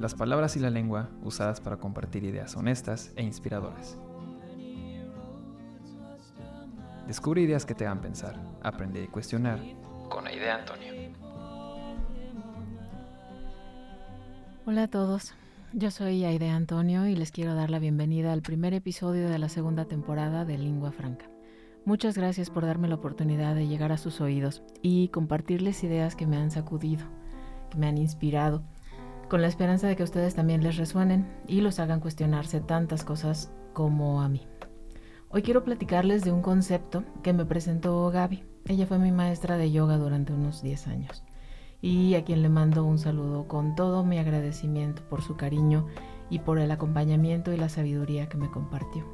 Las palabras y la lengua usadas para compartir ideas honestas e inspiradoras. Descubre ideas que te hagan pensar, aprender y cuestionar con Aide Antonio. Hola a todos, yo soy Aide Antonio y les quiero dar la bienvenida al primer episodio de la segunda temporada de Lingua Franca. Muchas gracias por darme la oportunidad de llegar a sus oídos y compartirles ideas que me han sacudido, que me han inspirado con la esperanza de que ustedes también les resuenen y los hagan cuestionarse tantas cosas como a mí. Hoy quiero platicarles de un concepto que me presentó Gaby. Ella fue mi maestra de yoga durante unos 10 años y a quien le mando un saludo con todo mi agradecimiento por su cariño y por el acompañamiento y la sabiduría que me compartió.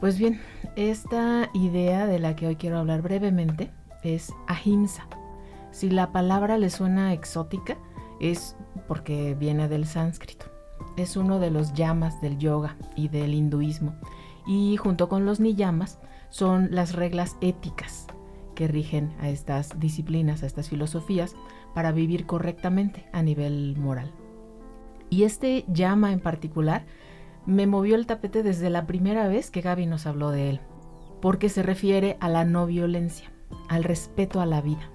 Pues bien, esta idea de la que hoy quiero hablar brevemente es ahimsa. Si la palabra le suena exótica, es porque viene del sánscrito. Es uno de los yamas del yoga y del hinduismo. Y junto con los niyamas son las reglas éticas que rigen a estas disciplinas, a estas filosofías, para vivir correctamente a nivel moral. Y este yama en particular me movió el tapete desde la primera vez que Gaby nos habló de él, porque se refiere a la no violencia, al respeto a la vida.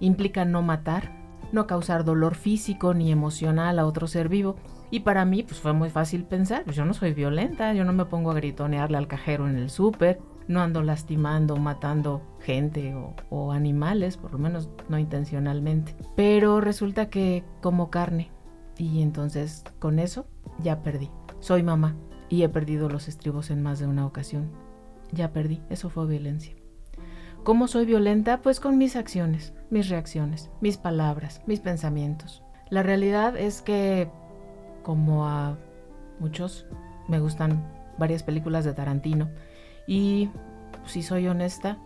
Implica no matar, no causar dolor físico ni emocional a otro ser vivo. Y para mí pues fue muy fácil pensar, pues yo no soy violenta, yo no me pongo a gritonearle al cajero en el súper, no ando lastimando, matando gente o, o animales, por lo menos no intencionalmente. Pero resulta que como carne y entonces con eso ya perdí. Soy mamá y he perdido los estribos en más de una ocasión. Ya perdí, eso fue violencia. ¿Cómo soy violenta? Pues con mis acciones, mis reacciones, mis palabras, mis pensamientos. La realidad es que, como a muchos, me gustan varias películas de Tarantino y si soy honesta,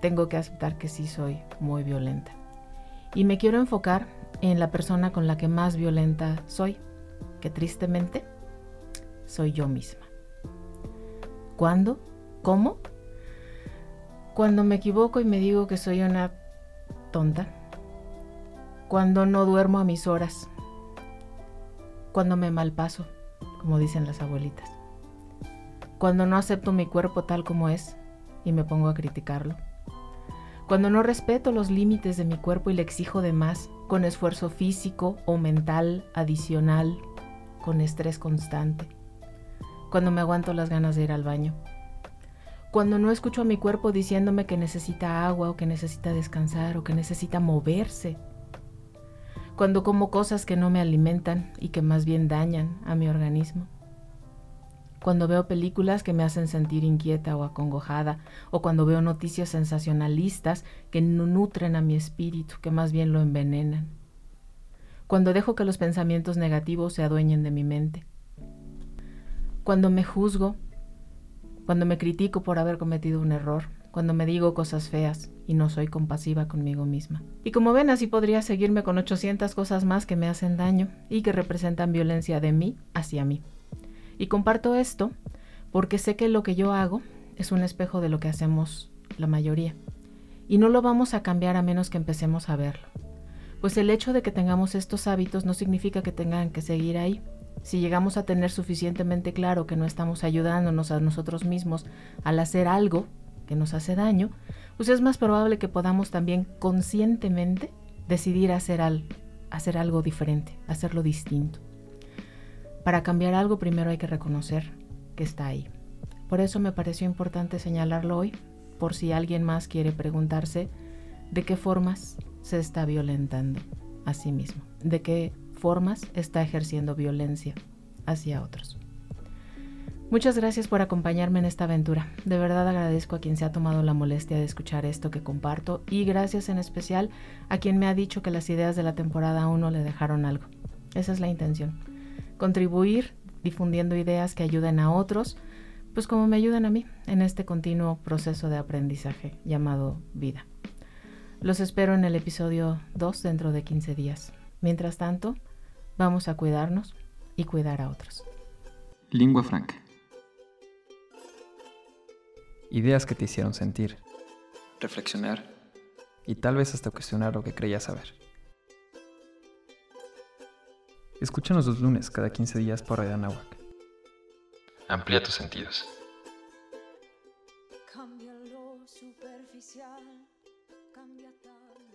tengo que aceptar que sí soy muy violenta. Y me quiero enfocar en la persona con la que más violenta soy, que tristemente soy yo misma. ¿Cuándo? ¿Cómo? Cuando me equivoco y me digo que soy una tonta. Cuando no duermo a mis horas. Cuando me malpaso, como dicen las abuelitas. Cuando no acepto mi cuerpo tal como es y me pongo a criticarlo. Cuando no respeto los límites de mi cuerpo y le exijo de más, con esfuerzo físico o mental adicional, con estrés constante. Cuando me aguanto las ganas de ir al baño cuando no escucho a mi cuerpo diciéndome que necesita agua o que necesita descansar o que necesita moverse. Cuando como cosas que no me alimentan y que más bien dañan a mi organismo. Cuando veo películas que me hacen sentir inquieta o acongojada, o cuando veo noticias sensacionalistas que no nutren a mi espíritu, que más bien lo envenenan. Cuando dejo que los pensamientos negativos se adueñen de mi mente. Cuando me juzgo cuando me critico por haber cometido un error, cuando me digo cosas feas y no soy compasiva conmigo misma. Y como ven, así podría seguirme con 800 cosas más que me hacen daño y que representan violencia de mí hacia mí. Y comparto esto porque sé que lo que yo hago es un espejo de lo que hacemos la mayoría. Y no lo vamos a cambiar a menos que empecemos a verlo. Pues el hecho de que tengamos estos hábitos no significa que tengan que seguir ahí, si llegamos a tener suficientemente claro que no estamos ayudándonos a nosotros mismos al hacer algo que nos hace daño, pues es más probable que podamos también conscientemente decidir hacer, hacer algo diferente, hacerlo distinto. Para cambiar algo primero hay que reconocer que está ahí. Por eso me pareció importante señalarlo hoy, por si alguien más quiere preguntarse de qué formas se está violentando a sí mismo, de qué formas está ejerciendo violencia hacia otros. Muchas gracias por acompañarme en esta aventura. De verdad agradezco a quien se ha tomado la molestia de escuchar esto que comparto y gracias en especial a quien me ha dicho que las ideas de la temporada 1 le dejaron algo. Esa es la intención. Contribuir difundiendo ideas que ayuden a otros, pues como me ayudan a mí en este continuo proceso de aprendizaje llamado vida. Los espero en el episodio 2 dentro de 15 días. Mientras tanto, vamos a cuidarnos y cuidar a otros. Lingua franca. Ideas que te hicieron sentir, reflexionar y tal vez hasta cuestionar lo que creías saber. Escúchanos los lunes cada 15 días por Radio Anáhuac. Amplía tus sentidos. Cambia lo superficial, cambia tal.